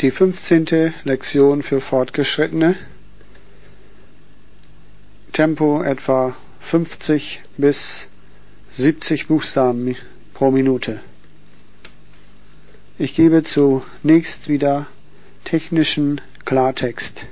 Die fünfzehnte Lektion für Fortgeschrittene. Tempo etwa 50 bis 70 Buchstaben pro Minute. Ich gebe zunächst wieder technischen Klartext.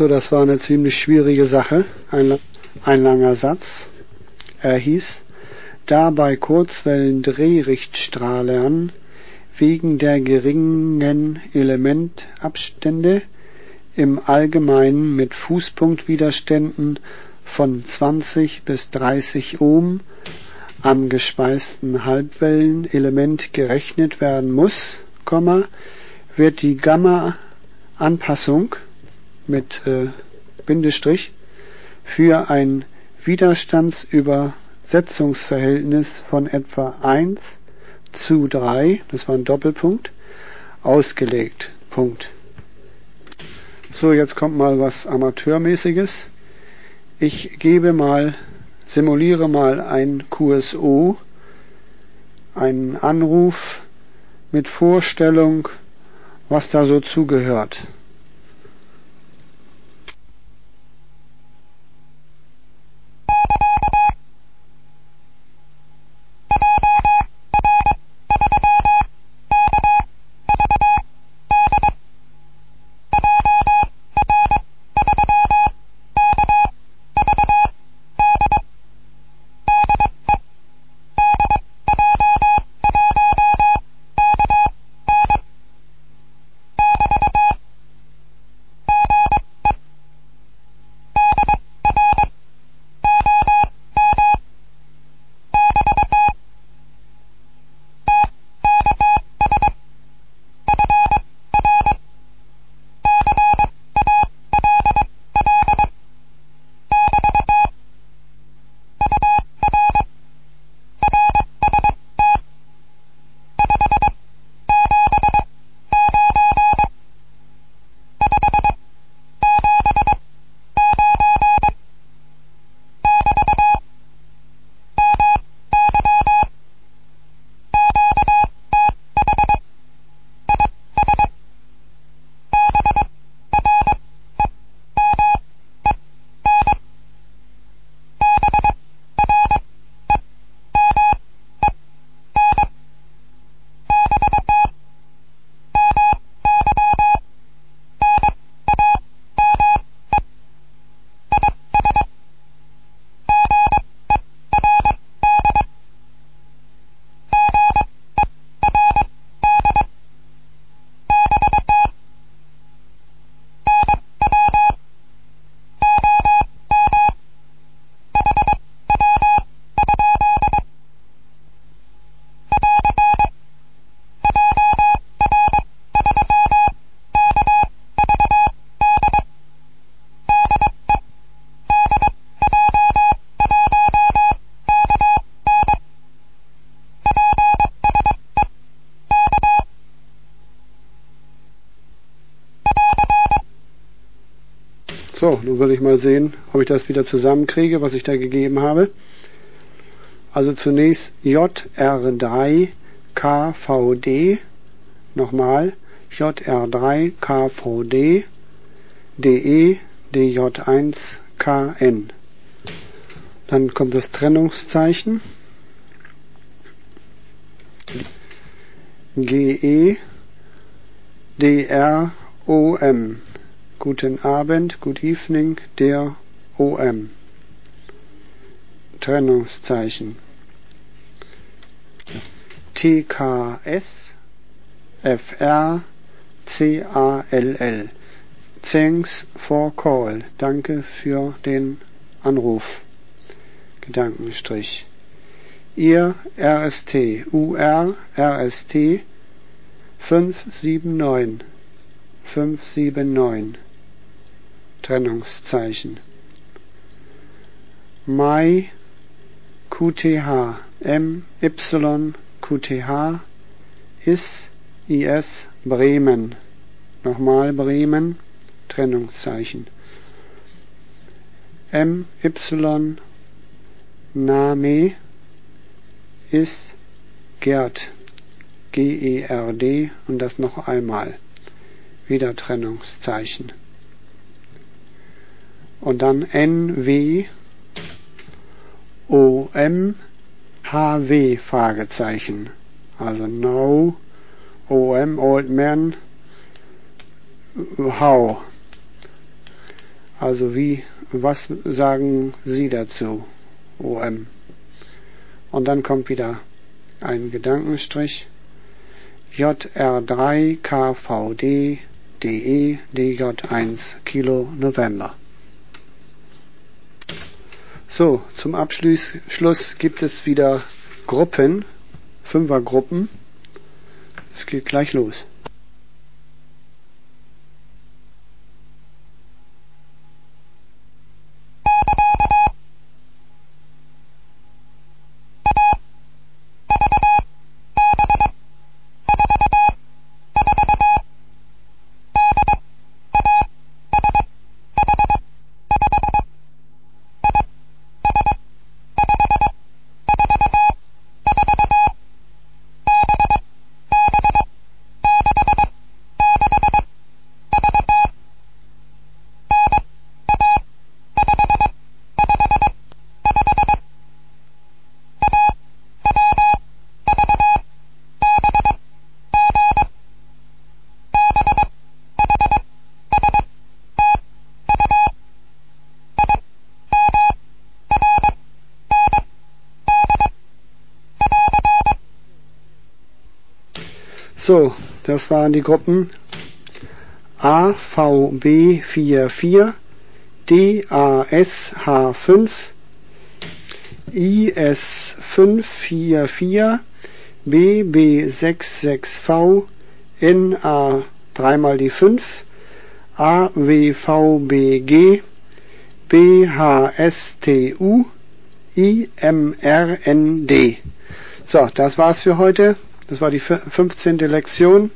So, das war eine ziemlich schwierige Sache. Ein, ein langer Satz. Er hieß, da bei Kurzwellen Drehrichtstrahlern wegen der geringen Elementabstände im Allgemeinen mit Fußpunktwiderständen von 20 bis 30 Ohm am gespeisten Halbwellenelement gerechnet werden muss, wird die Gamma-Anpassung mit äh, Bindestrich für ein Widerstandsübersetzungsverhältnis von etwa 1 zu 3, das war ein Doppelpunkt, ausgelegt. Punkt. So, jetzt kommt mal was Amateurmäßiges. Ich gebe mal, simuliere mal ein QSO, einen Anruf mit Vorstellung, was da so zugehört. So, nun will ich mal sehen, ob ich das wieder zusammenkriege, was ich da gegeben habe. Also zunächst JR3KVD, nochmal JR3KVD, DE, DJ1KN. Dann kommt das Trennungszeichen. GE, DROM. Guten Abend, good evening, der OM. Trennungszeichen. TKS FR CALL. Thanks for call. Danke für den Anruf. Gedankenstrich. Ihr RST UR RST 579 579 Trennungszeichen. Mai QTH MY QTH IS IS Bremen. Nochmal Bremen Trennungszeichen. MY Name ist Gerd G-E-R-D und das noch einmal. Wieder Trennungszeichen und dann N W O M H W Fragezeichen. Also No O M Old Man How. Also wie, was sagen Sie dazu? OM. Und dann kommt wieder ein Gedankenstrich. JR3 KVD DE DJ1 Kilo November. So, zum Abschluss gibt es wieder Gruppen, Fünfergruppen. Es geht gleich los. So, das waren die Gruppen AVB44, DASH5, IS544, BB66V, NA 3 mal die 5, AWVBG, BHSTU, IMRND. So, das war's für heute. Das war die 15. Lektion.